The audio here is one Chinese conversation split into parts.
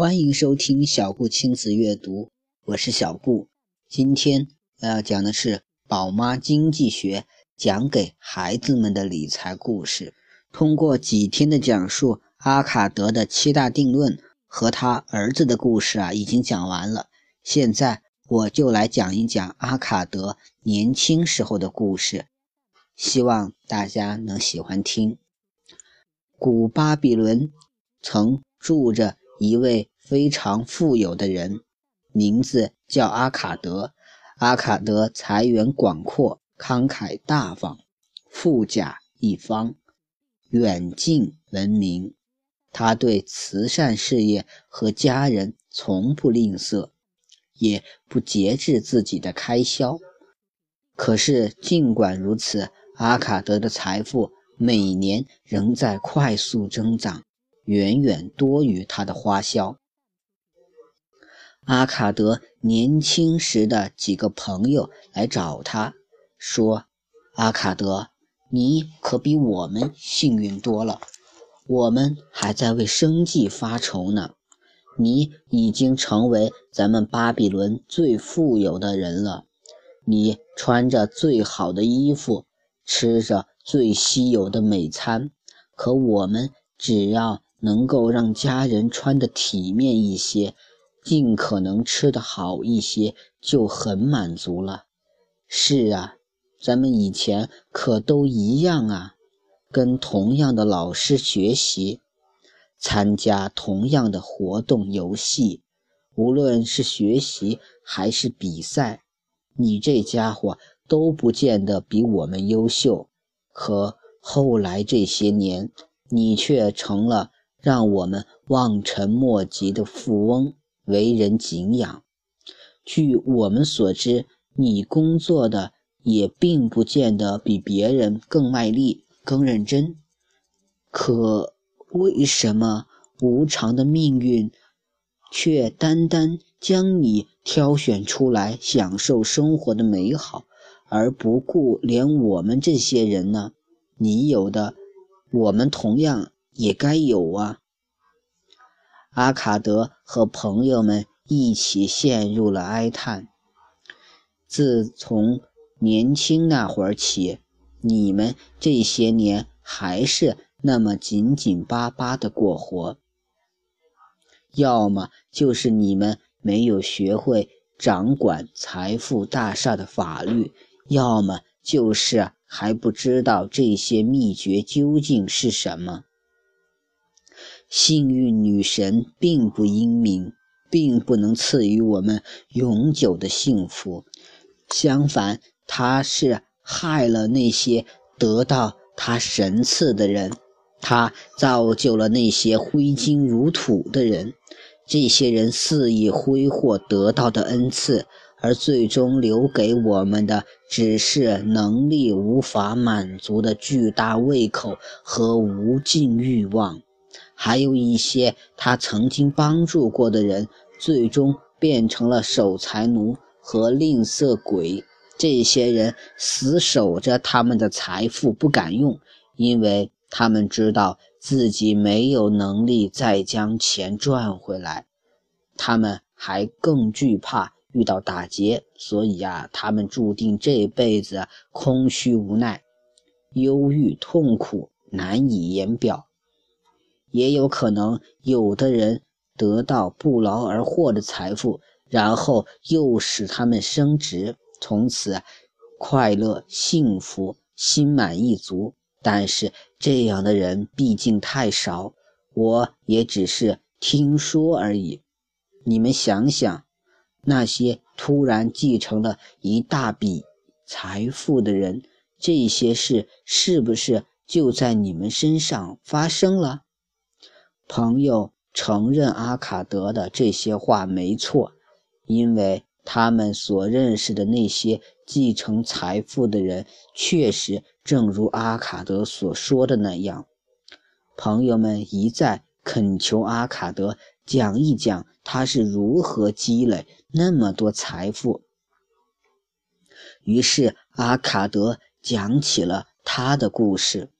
欢迎收听小顾亲子阅读，我是小顾。今天要讲的是《宝妈经济学》，讲给孩子们的理财故事。通过几天的讲述，阿卡德的七大定论和他儿子的故事啊，已经讲完了。现在我就来讲一讲阿卡德年轻时候的故事，希望大家能喜欢听。古巴比伦曾住着一位。非常富有的人，名字叫阿卡德。阿卡德财源广阔，慷慨大方，富甲一方，远近闻名。他对慈善事业和家人从不吝啬，也不节制自己的开销。可是，尽管如此，阿卡德的财富每年仍在快速增长，远远多于他的花销。阿卡德年轻时的几个朋友来找他，说：“阿卡德，你可比我们幸运多了。我们还在为生计发愁呢。你已经成为咱们巴比伦最富有的人了。你穿着最好的衣服，吃着最稀有的美餐。可我们只要能够让家人穿得体面一些。”尽可能吃得好一些，就很满足了。是啊，咱们以前可都一样啊，跟同样的老师学习，参加同样的活动游戏，无论是学习还是比赛，你这家伙都不见得比我们优秀。可后来这些年，你却成了让我们望尘莫及的富翁。为人敬仰。据我们所知，你工作的也并不见得比别人更卖力、更认真。可为什么无常的命运却单单将你挑选出来享受生活的美好，而不顾连我们这些人呢？你有的，我们同样也该有啊！阿卡德和朋友们一起陷入了哀叹。自从年轻那会儿起，你们这些年还是那么紧紧巴巴的过活，要么就是你们没有学会掌管财富大厦的法律，要么就是还不知道这些秘诀究竟是什么。幸运女神并不英明，并不能赐予我们永久的幸福。相反，她是害了那些得到她神赐的人，她造就了那些挥金如土的人。这些人肆意挥霍得到的恩赐，而最终留给我们的只是能力无法满足的巨大胃口和无尽欲望。还有一些他曾经帮助过的人，最终变成了守财奴和吝啬鬼。这些人死守着他们的财富不敢用，因为他们知道自己没有能力再将钱赚回来。他们还更惧怕遇到打劫，所以呀，他们注定这辈子空虚无奈、忧郁痛苦难以言表。也有可能，有的人得到不劳而获的财富，然后又使他们升职，从此快乐、幸福、心满意足。但是这样的人毕竟太少，我也只是听说而已。你们想想，那些突然继承了一大笔财富的人，这些事是不是就在你们身上发生了？朋友承认阿卡德的这些话没错，因为他们所认识的那些继承财富的人，确实正如阿卡德所说的那样。朋友们一再恳求阿卡德讲一讲他是如何积累那么多财富。于是阿卡德讲起了他的故事。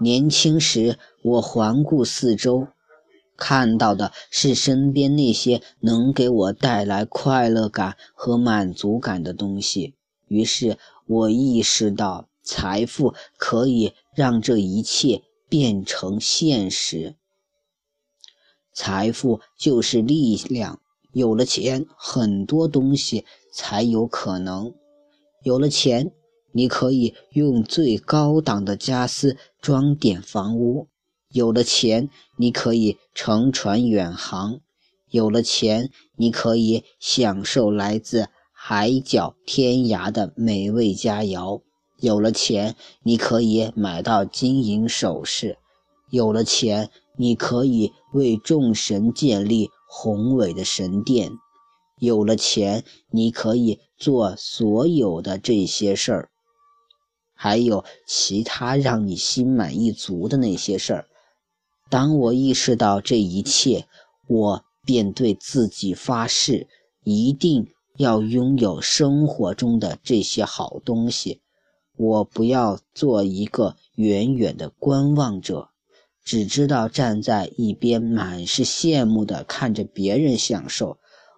年轻时，我环顾四周，看到的是身边那些能给我带来快乐感和满足感的东西。于是我意识到，财富可以让这一切变成现实。财富就是力量，有了钱，很多东西才有可能。有了钱，你可以用最高档的家私装点房屋；有了钱，你可以乘船远航；有了钱，你可以享受来自海角天涯的美味佳肴；有了钱，你可以买到金银首饰；有了钱。你可以为众神建立宏伟的神殿，有了钱，你可以做所有的这些事儿，还有其他让你心满意足的那些事儿。当我意识到这一切，我便对自己发誓，一定要拥有生活中的这些好东西。我不要做一个远远的观望者。只知道站在一边，满是羡慕地看着别人享受。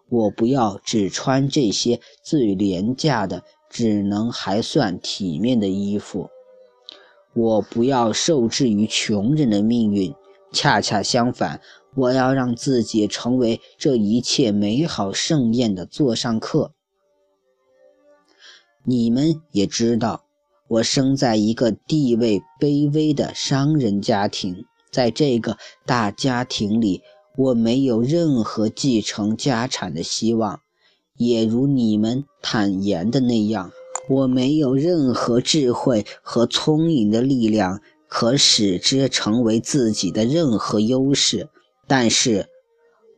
我不要只穿这些最廉价的、只能还算体面的衣服。我不要受制于穷人的命运。恰恰相反，我要让自己成为这一切美好盛宴的座上客。你们也知道，我生在一个地位卑微的商人家庭。在这个大家庭里，我没有任何继承家产的希望，也如你们坦言的那样，我没有任何智慧和聪颖的力量可使之成为自己的任何优势。但是，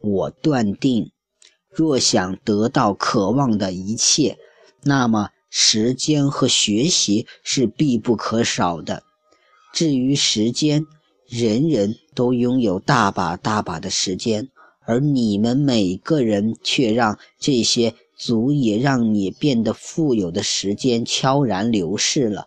我断定，若想得到渴望的一切，那么时间和学习是必不可少的。至于时间，人人都拥有大把大把的时间，而你们每个人却让这些足以让你变得富有的时间悄然流逝了。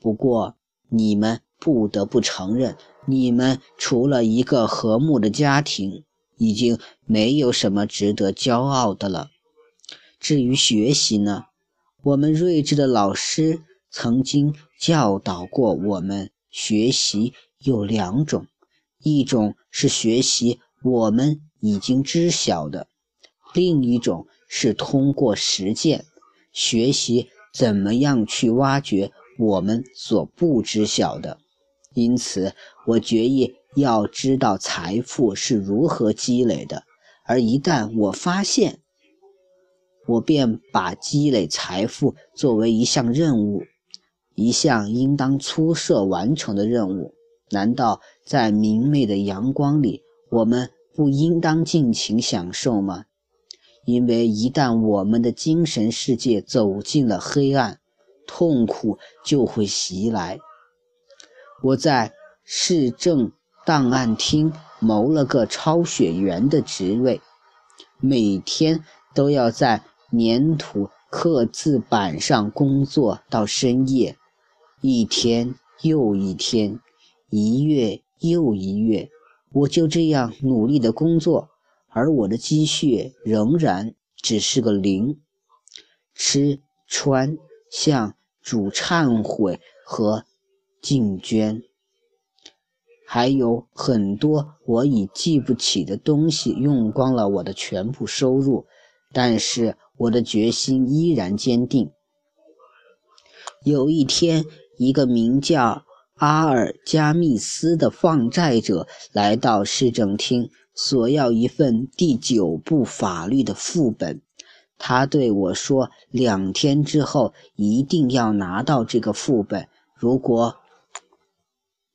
不过，你们不得不承认，你们除了一个和睦的家庭，已经没有什么值得骄傲的了。至于学习呢？我们睿智的老师曾经教导过我们学习。有两种，一种是学习我们已经知晓的，另一种是通过实践学习怎么样去挖掘我们所不知晓的。因此，我决意要知道财富是如何积累的，而一旦我发现，我便把积累财富作为一项任务，一项应当出色完成的任务。难道在明媚的阳光里，我们不应当尽情享受吗？因为一旦我们的精神世界走进了黑暗，痛苦就会袭来。我在市政档案厅谋了个抄写员的职位，每天都要在粘土刻字板上工作到深夜，一天又一天。一月又一月，我就这样努力的工作，而我的积蓄仍然只是个零。吃穿像主忏悔和敬捐，还有很多我已记不起的东西，用光了我的全部收入。但是我的决心依然坚定。有一天，一个名叫……阿尔加密斯的放债者来到市政厅，索要一份第九部法律的副本。他对我说：“两天之后一定要拿到这个副本。如果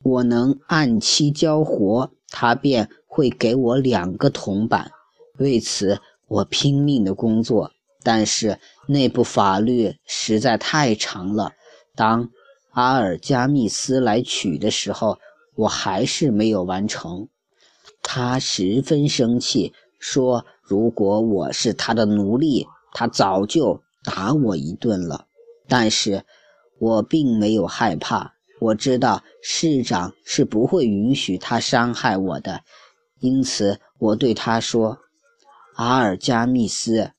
我能按期交活，他便会给我两个铜板。”为此，我拼命的工作，但是那部法律实在太长了。当阿尔加密斯来取的时候，我还是没有完成。他十分生气，说：“如果我是他的奴隶，他早就打我一顿了。”但是，我并没有害怕。我知道市长是不会允许他伤害我的，因此我对他说：“阿尔加密斯，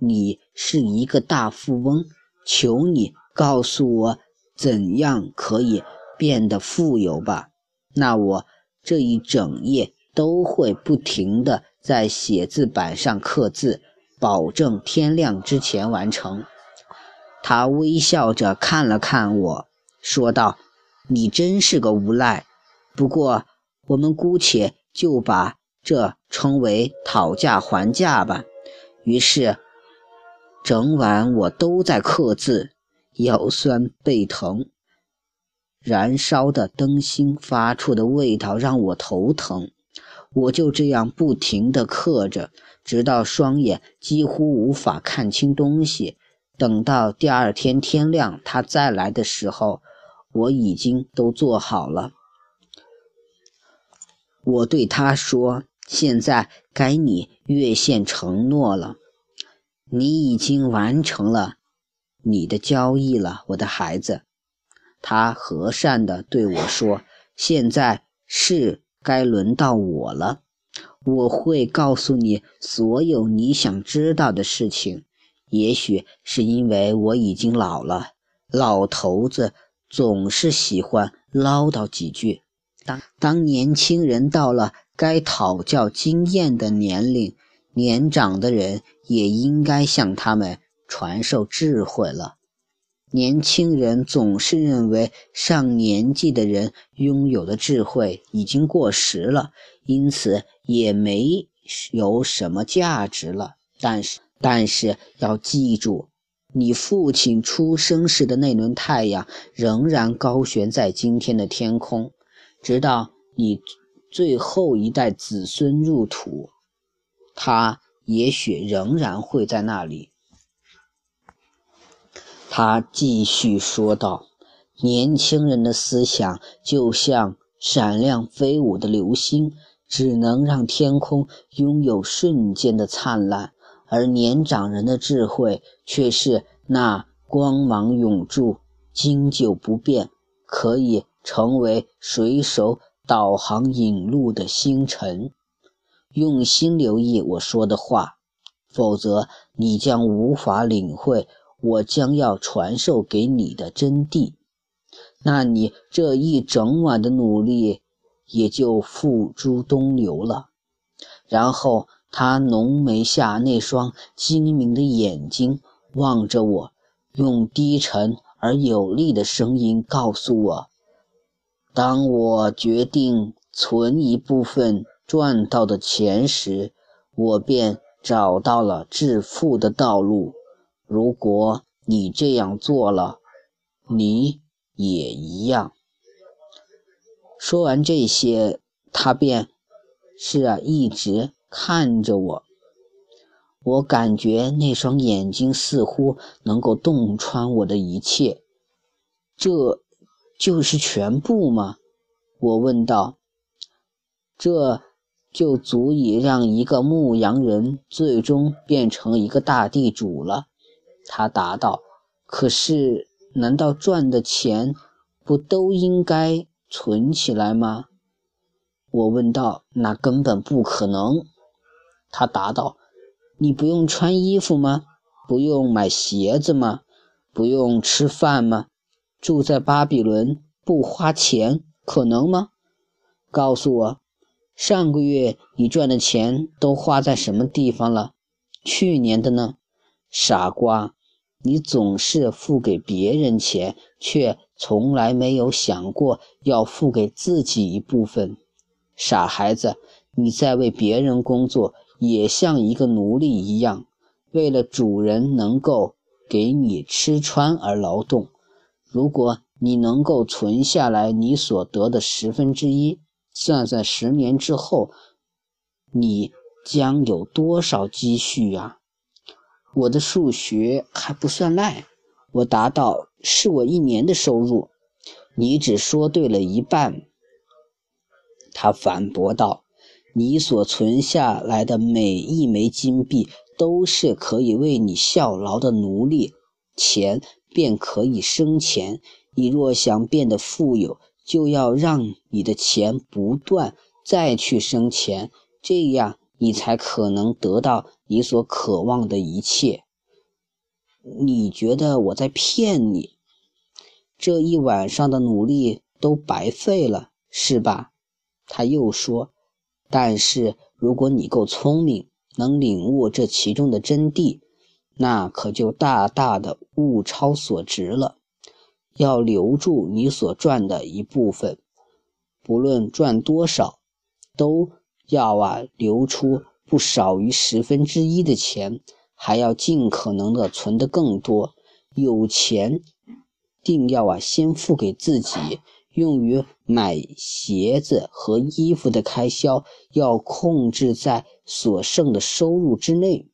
你是一个大富翁，求你告诉我怎样可以变得富有吧。那我这一整夜都会不停地在写字板上刻字，保证天亮之前完成。”他微笑着看了看我，说道：“你真是个无赖。不过，我们姑且就把这称为讨价还价吧。”于是，整晚我都在刻字，腰酸背疼，燃烧的灯芯发出的味道让我头疼。我就这样不停地刻着，直到双眼几乎无法看清东西。等到第二天天亮，他再来的时候，我已经都做好了。我对他说：“现在该你兑现承诺了，你已经完成了你的交易了，我的孩子。”他和善地对我说：“现在是该轮到我了，我会告诉你所有你想知道的事情。”也许是因为我已经老了，老头子总是喜欢唠叨几句。当当年轻人到了该讨教经验的年龄，年长的人也应该向他们传授智慧了。年轻人总是认为上年纪的人拥有的智慧已经过时了，因此也没有什么价值了。但是。但是要记住，你父亲出生时的那轮太阳仍然高悬在今天的天空，直到你最后一代子孙入土，他也许仍然会在那里。他继续说道：“年轻人的思想就像闪亮飞舞的流星，只能让天空拥有瞬间的灿烂。”而年长人的智慧却是那光芒永驻、经久不变，可以成为水手导航引路的星辰。用心留意我说的话，否则你将无法领会我将要传授给你的真谛。那你这一整晚的努力也就付诸东流了。然后。他浓眉下那双精明的眼睛望着我，用低沉而有力的声音告诉我：“当我决定存一部分赚到的钱时，我便找到了致富的道路。如果你这样做了，你也一样。”说完这些，他便是啊，一直。看着我，我感觉那双眼睛似乎能够洞穿我的一切。这就是全部吗？我问道。这就足以让一个牧羊人最终变成一个大地主了。他答道。可是，难道赚的钱不都应该存起来吗？我问道。那根本不可能。他答道：“你不用穿衣服吗？不用买鞋子吗？不用吃饭吗？住在巴比伦不花钱可能吗？告诉我，上个月你赚的钱都花在什么地方了？去年的呢？傻瓜，你总是付给别人钱，却从来没有想过要付给自己一部分。傻孩子，你在为别人工作。”也像一个奴隶一样，为了主人能够给你吃穿而劳动。如果你能够存下来你所得的十分之一，算算十年之后，你将有多少积蓄啊？我的数学还不算赖，我答道：“是我一年的收入。”你只说对了一半。他反驳道。你所存下来的每一枚金币都是可以为你效劳的奴隶，钱便可以生钱。你若想变得富有，就要让你的钱不断再去生钱，这样你才可能得到你所渴望的一切。你觉得我在骗你？这一晚上的努力都白费了，是吧？他又说：“但是如果你够聪明，能领悟这其中的真谛，那可就大大的物超所值了。要留住你所赚的一部分，不论赚多少，都要啊留出不少于十分之一的钱，还要尽可能的存得更多。有钱。”定要啊，先付给自己，用于买鞋子和衣服的开销要控制在所剩的收入之内，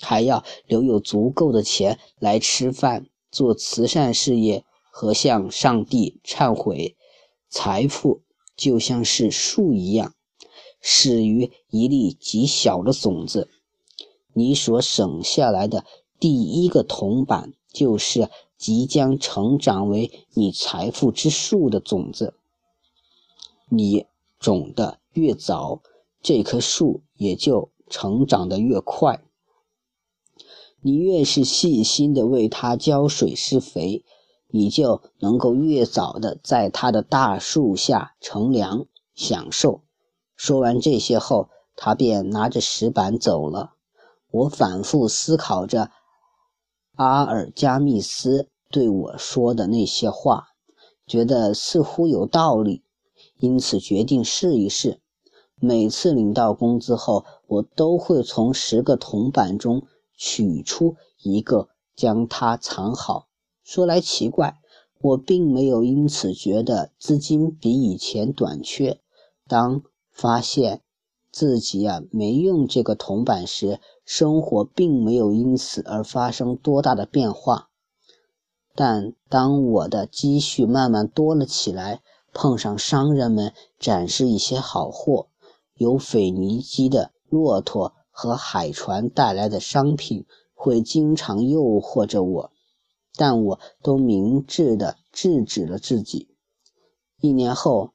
还要留有足够的钱来吃饭、做慈善事业和向上帝忏悔。财富就像是树一样，始于一粒极小的种子。你所省下来的第一个铜板就是。即将成长为你财富之树的种子，你种的越早，这棵树也就成长得越快。你越是细心的为它浇水施肥，你就能够越早的在它的大树下乘凉享受。说完这些后，他便拿着石板走了。我反复思考着阿尔加密斯。对我说的那些话，觉得似乎有道理，因此决定试一试。每次领到工资后，我都会从十个铜板中取出一个，将它藏好。说来奇怪，我并没有因此觉得资金比以前短缺。当发现自己啊没用这个铜板时，生活并没有因此而发生多大的变化。但当我的积蓄慢慢多了起来，碰上商人们展示一些好货，由腓尼基的骆驼和海船带来的商品，会经常诱惑着我，但我都明智地制止了自己。一年后，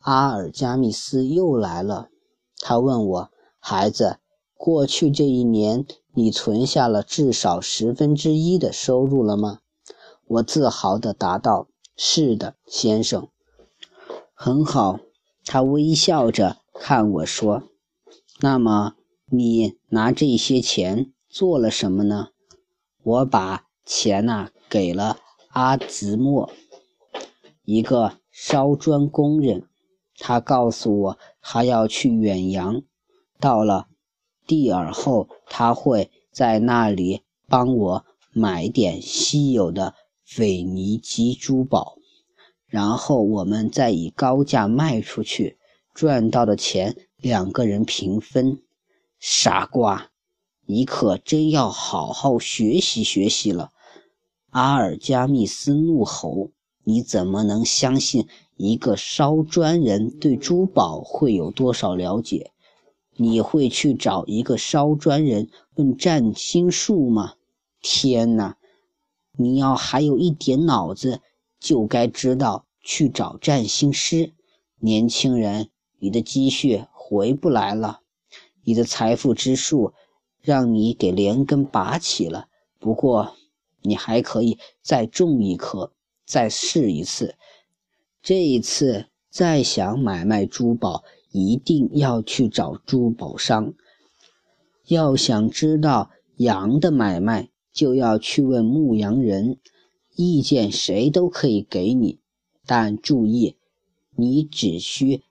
阿尔加密斯又来了，他问我：“孩子，过去这一年，你存下了至少十分之一的收入了吗？”我自豪地答道：“是的，先生。”很好，他微笑着看我说：“那么你拿这些钱做了什么呢？”我把钱呐给了阿兹莫，一个烧砖工人。他告诉我他要去远洋，到了蒂尔后，他会在那里帮我买点稀有的。腓尼基珠宝，然后我们再以高价卖出去，赚到的钱两个人平分。傻瓜，你可真要好好学习学习了。阿尔加密斯怒吼：“你怎么能相信一个烧砖人对珠宝会有多少了解？你会去找一个烧砖人问占星术吗？天哪！”你要还有一点脑子，就该知道去找占星师。年轻人，你的积蓄回不来了，你的财富之树让你给连根拔起了。不过，你还可以再种一棵，再试一次。这一次再想买卖珠宝，一定要去找珠宝商。要想知道羊的买卖。就要去问牧羊人，意见谁都可以给你，但注意，你只需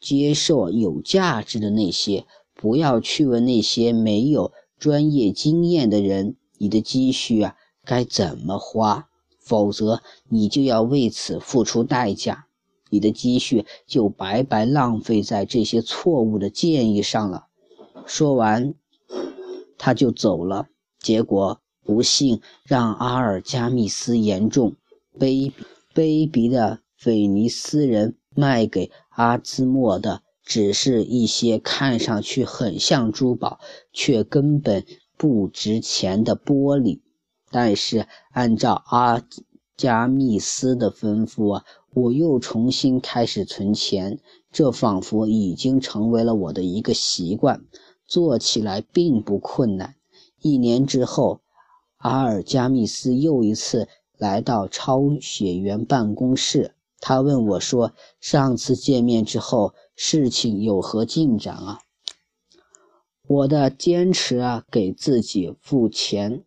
接受有价值的那些，不要去问那些没有专业经验的人。你的积蓄啊，该怎么花？否则你就要为此付出代价，你的积蓄就白白浪费在这些错误的建议上了。说完，他就走了。结果。不幸让阿尔加密斯严重卑卑鄙的腓尼斯人卖给阿兹莫的，只是一些看上去很像珠宝，却根本不值钱的玻璃。但是按照阿加密斯的吩咐啊，我又重新开始存钱，这仿佛已经成为了我的一个习惯，做起来并不困难。一年之后，阿尔加密斯又一次来到抄写员办公室，他问我说：“上次见面之后，事情有何进展啊？”我的坚持啊，给自己付钱。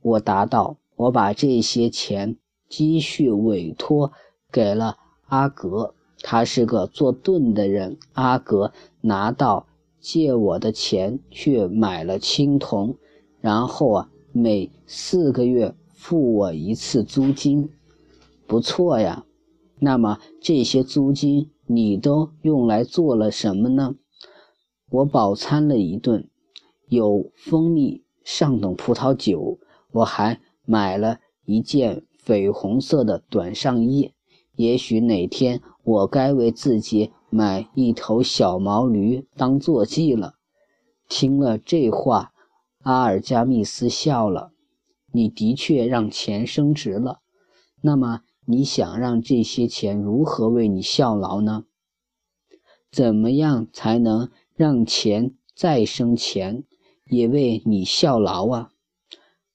我答道：“我把这些钱积蓄委托给了阿格。”他是个做盾的人。阿格拿到借我的钱，去买了青铜，然后啊，每四个月付我一次租金。不错呀。那么这些租金你都用来做了什么呢？我饱餐了一顿，有蜂蜜上等葡萄酒。我还买了一件绯红色的短上衣。也许哪天。我该为自己买一头小毛驴当坐骑了。听了这话，阿尔加密斯笑了。你的确让钱升值了。那么你想让这些钱如何为你效劳呢？怎么样才能让钱再生钱，也为你效劳啊？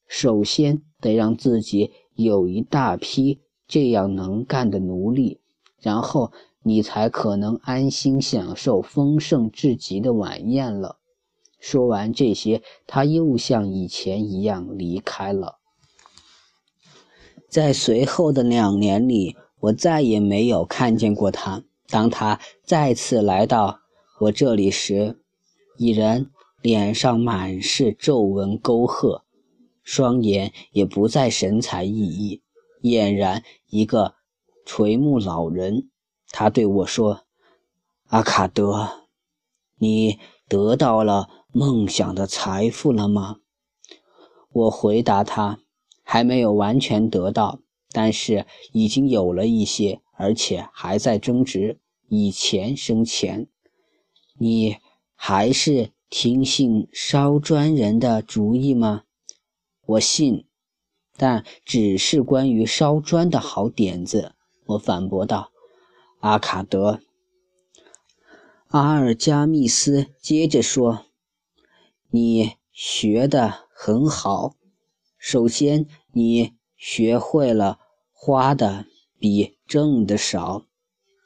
首先得让自己有一大批这样能干的奴隶。然后你才可能安心享受丰盛至极的晚宴了。说完这些，他又像以前一样离开了。在随后的两年里，我再也没有看见过他。当他再次来到我这里时，已然脸上满是皱纹沟壑，双眼也不再神采奕奕，俨然一个。垂暮老人，他对我说：“阿卡德，你得到了梦想的财富了吗？”我回答他：“还没有完全得到，但是已经有了一些，而且还在增值，以钱生钱。你还是听信烧砖人的主意吗？”我信，但只是关于烧砖的好点子。我反驳道：“阿卡德。”阿尔加密斯接着说：“你学得很好。首先，你学会了花的比挣的少；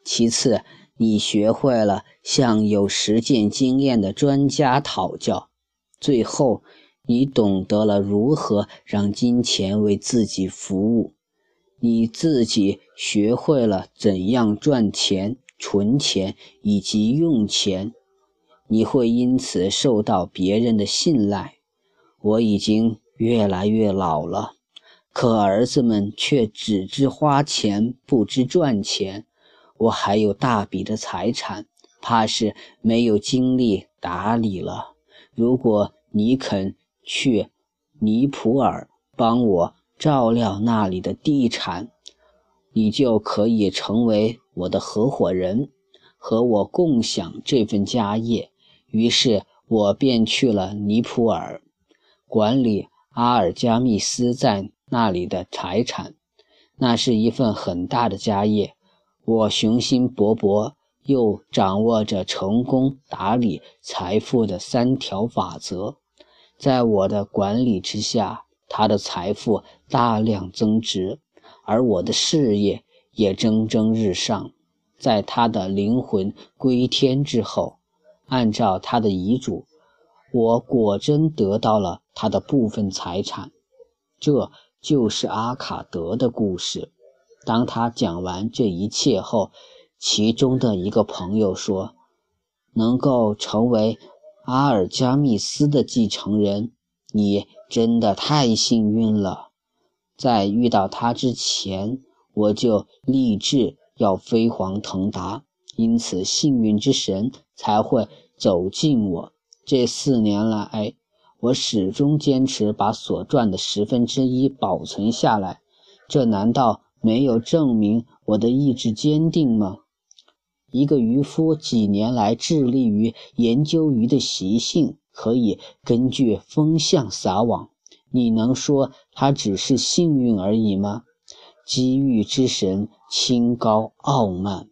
其次，你学会了向有实践经验的专家讨教；最后，你懂得了如何让金钱为自己服务。”你自己学会了怎样赚钱、存钱以及用钱，你会因此受到别人的信赖。我已经越来越老了，可儿子们却只知花钱，不知赚钱。我还有大笔的财产，怕是没有精力打理了。如果你肯去尼普尔帮我。照料那里的地产，你就可以成为我的合伙人，和我共享这份家业。于是我便去了尼普尔，管理阿尔加密斯在那里的财产。那是一份很大的家业，我雄心勃勃，又掌握着成功打理财富的三条法则，在我的管理之下。他的财富大量增值，而我的事业也蒸蒸日上。在他的灵魂归天之后，按照他的遗嘱，我果真得到了他的部分财产。这就是阿卡德的故事。当他讲完这一切后，其中的一个朋友说：“能够成为阿尔加密斯的继承人，你。”真的太幸运了，在遇到他之前，我就立志要飞黄腾达，因此幸运之神才会走近我。这四年来，我始终坚持把所赚的十分之一保存下来，这难道没有证明我的意志坚定吗？一个渔夫几年来致力于研究鱼的习性。可以根据风向撒网，你能说他只是幸运而已吗？机遇之神清高傲慢，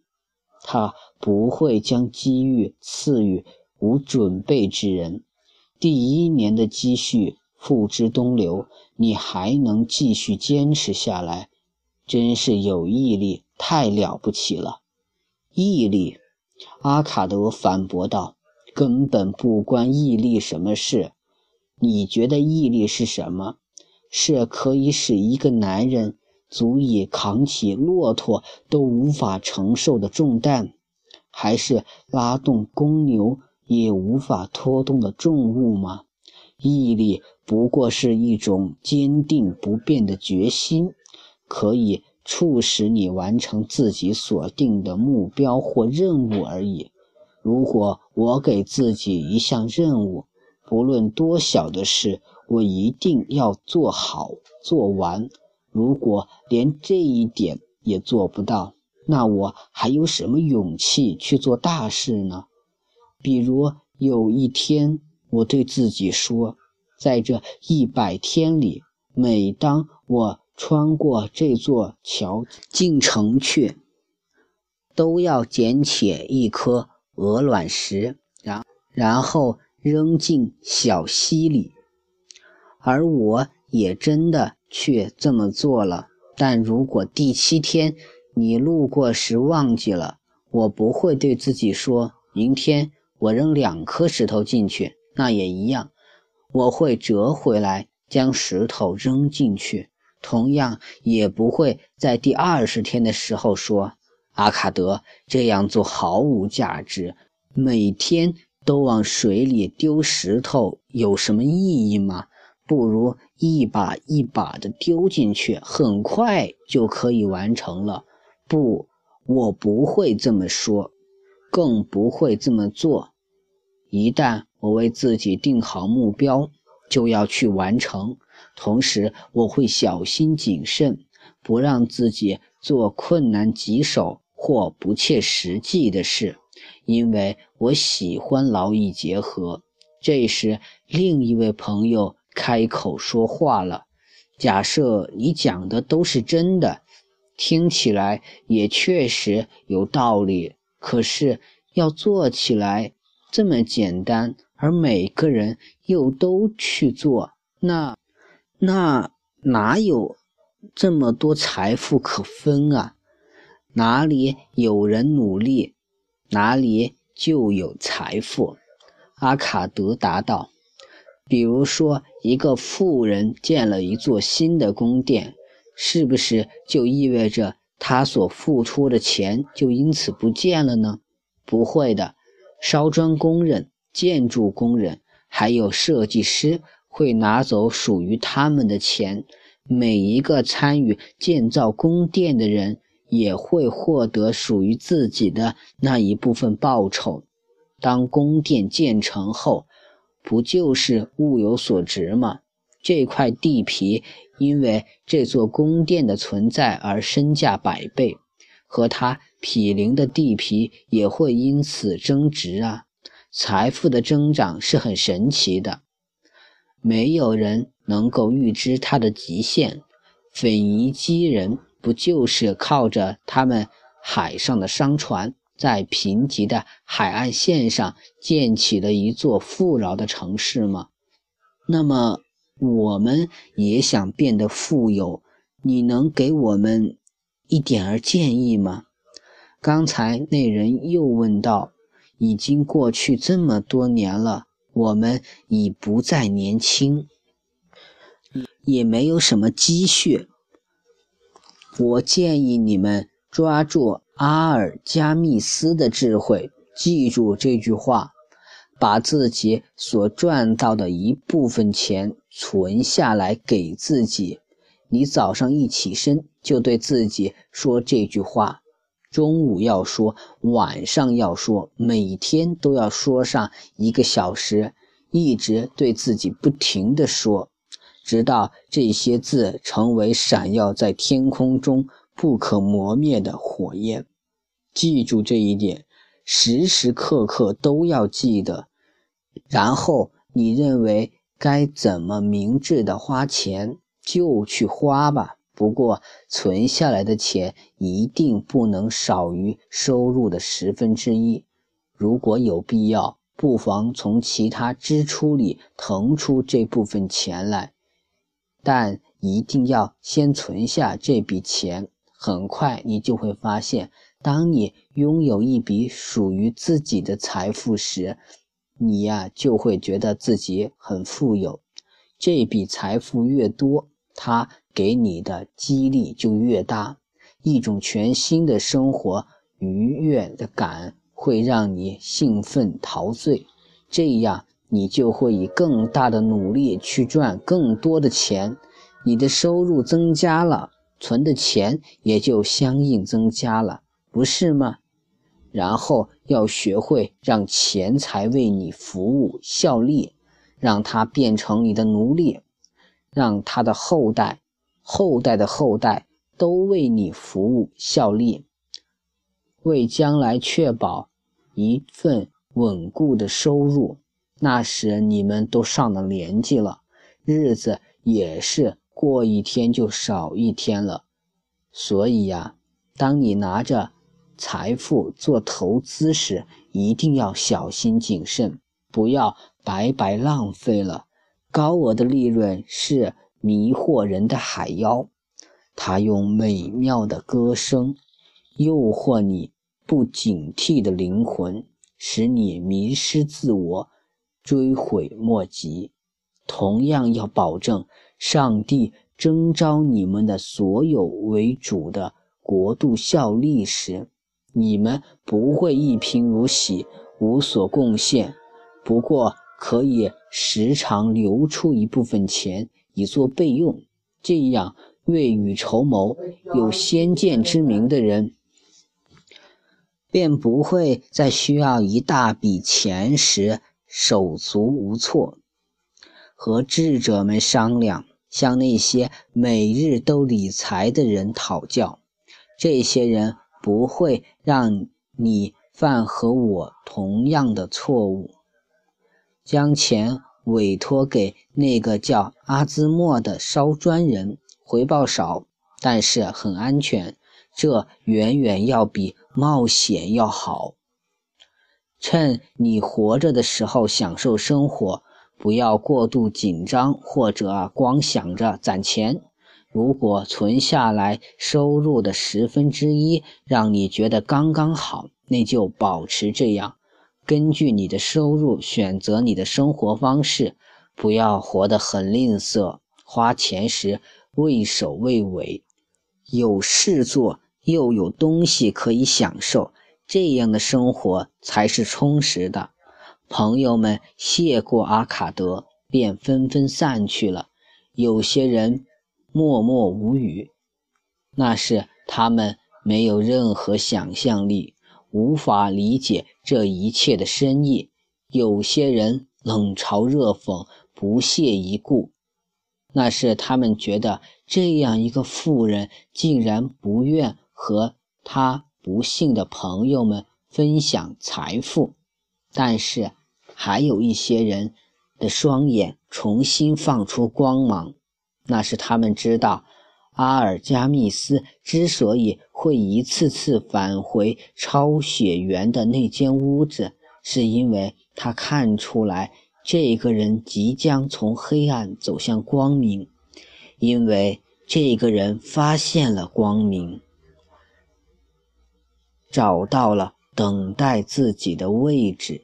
他不会将机遇赐予无准备之人。第一年的积蓄付之东流，你还能继续坚持下来，真是有毅力，太了不起了！毅力，阿卡德反驳道：“根本不关毅力什么事。你觉得毅力是什么？是可以使一个男人足以扛起骆驼都无法承受的重担？”还是拉动公牛也无法拖动的重物吗？毅力不过是一种坚定不变的决心，可以促使你完成自己所定的目标或任务而已。如果我给自己一项任务，不论多小的事，我一定要做好做完。如果连这一点也做不到，那我还有什么勇气去做大事呢？比如有一天，我对自己说，在这一百天里，每当我穿过这座桥进城去，都要捡起一颗鹅卵石，然然后扔进小溪里。而我也真的去这么做了。但如果第七天，你路过时忘记了，我不会对自己说：“明天我扔两颗石头进去。”那也一样，我会折回来将石头扔进去。同样，也不会在第二十天的时候说：“阿卡德这样做毫无价值，每天都往水里丢石头有什么意义吗？不如一把一把的丢进去，很快就可以完成了。”不，我不会这么说，更不会这么做。一旦我为自己定好目标，就要去完成。同时，我会小心谨慎，不让自己做困难棘手或不切实际的事，因为我喜欢劳逸结合。这时，另一位朋友开口说话了：“假设你讲的都是真的。”听起来也确实有道理，可是要做起来这么简单，而每个人又都去做，那那哪有这么多财富可分啊？哪里有人努力，哪里就有财富。阿卡德答道：“比如说，一个富人建了一座新的宫殿。”是不是就意味着他所付出的钱就因此不见了呢？不会的，烧砖工人、建筑工人还有设计师会拿走属于他们的钱。每一个参与建造宫殿的人也会获得属于自己的那一部分报酬。当宫殿建成后，不就是物有所值吗？这块地皮因为这座宫殿的存在而身价百倍，和它毗邻的地皮也会因此增值啊！财富的增长是很神奇的，没有人能够预知它的极限。腓尼基人不就是靠着他们海上的商船，在贫瘠的海岸线上建起了一座富饶的城市吗？那么。我们也想变得富有，你能给我们一点儿建议吗？刚才那人又问道：“已经过去这么多年了，我们已不再年轻，也没有什么积蓄。我建议你们抓住阿尔加密斯的智慧，记住这句话。”把自己所赚到的一部分钱存下来给自己。你早上一起身就对自己说这句话，中午要说，晚上要说，每天都要说上一个小时，一直对自己不停地说，直到这些字成为闪耀在天空中不可磨灭的火焰。记住这一点。时时刻刻都要记得，然后你认为该怎么明智的花钱就去花吧。不过，存下来的钱一定不能少于收入的十分之一。如果有必要，不妨从其他支出里腾出这部分钱来，但一定要先存下这笔钱。很快，你就会发现，当你拥有一笔属于自己的财富时，你呀就会觉得自己很富有。这笔财富越多，它给你的激励就越大，一种全新的生活愉悦的感会让你兴奋陶醉，这样你就会以更大的努力去赚更多的钱，你的收入增加了，存的钱也就相应增加了，不是吗？然后要学会让钱财为你服务效力，让它变成你的奴隶。让他的后代、后代的后代都为你服务效力，为将来确保一份稳固的收入。那时你们都上了年纪了，日子也是过一天就少一天了。所以呀，当你拿着财富做投资时，一定要小心谨慎，不要白白浪费了。高额的利润是迷惑人的海妖，它用美妙的歌声诱惑你不警惕的灵魂，使你迷失自我，追悔莫及。同样要保证，上帝征召你们的所有为主的国度效力时，你们不会一贫如洗，无所贡献。不过。可以时常留出一部分钱以作备用，这样未雨绸缪、有先见之明的人，便不会在需要一大笔钱时手足无措。和智者们商量，向那些每日都理财的人讨教，这些人不会让你犯和我同样的错误。将钱委托给那个叫阿兹莫的烧砖人，回报少，但是很安全。这远远要比冒险要好。趁你活着的时候享受生活，不要过度紧张，或者光想着攒钱。如果存下来收入的十分之一让你觉得刚刚好，那就保持这样。根据你的收入选择你的生活方式，不要活得很吝啬，花钱时畏首畏尾，有事做又有东西可以享受，这样的生活才是充实的。朋友们谢过阿卡德，便纷纷散去了。有些人默默无语，那是他们没有任何想象力。无法理解这一切的深意。有些人冷嘲热讽，不屑一顾，那是他们觉得这样一个富人竟然不愿和他不幸的朋友们分享财富。但是，还有一些人的双眼重新放出光芒，那是他们知道。阿尔加密斯之所以会一次次返回超雪原的那间屋子，是因为他看出来这个人即将从黑暗走向光明，因为这个人发现了光明，找到了等待自己的位置。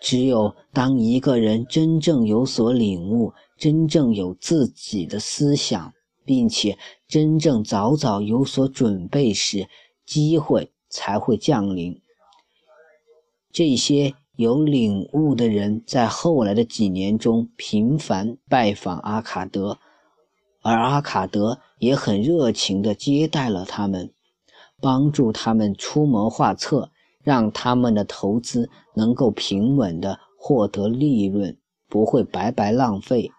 只有当一个人真正有所领悟，真正有自己的思想。并且真正早早有所准备时，机会才会降临。这些有领悟的人在后来的几年中频繁拜访阿卡德，而阿卡德也很热情地接待了他们，帮助他们出谋划策，让他们的投资能够平稳地获得利润，不会白白浪费。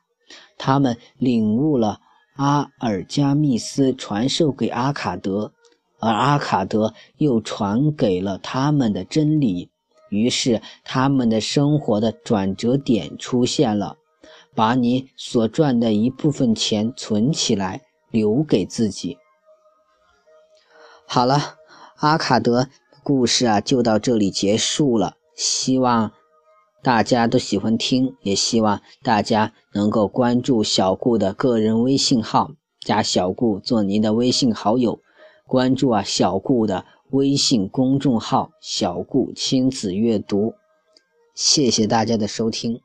他们领悟了。阿尔加密斯传授给阿卡德，而阿卡德又传给了他们的真理。于是，他们的生活的转折点出现了：把你所赚的一部分钱存起来，留给自己。好了，阿卡德故事啊，就到这里结束了。希望大家都喜欢听，也希望大家能够关注小顾的个人微信号，加小顾做您的微信好友，关注啊小顾的微信公众号“小顾亲子阅读”。谢谢大家的收听。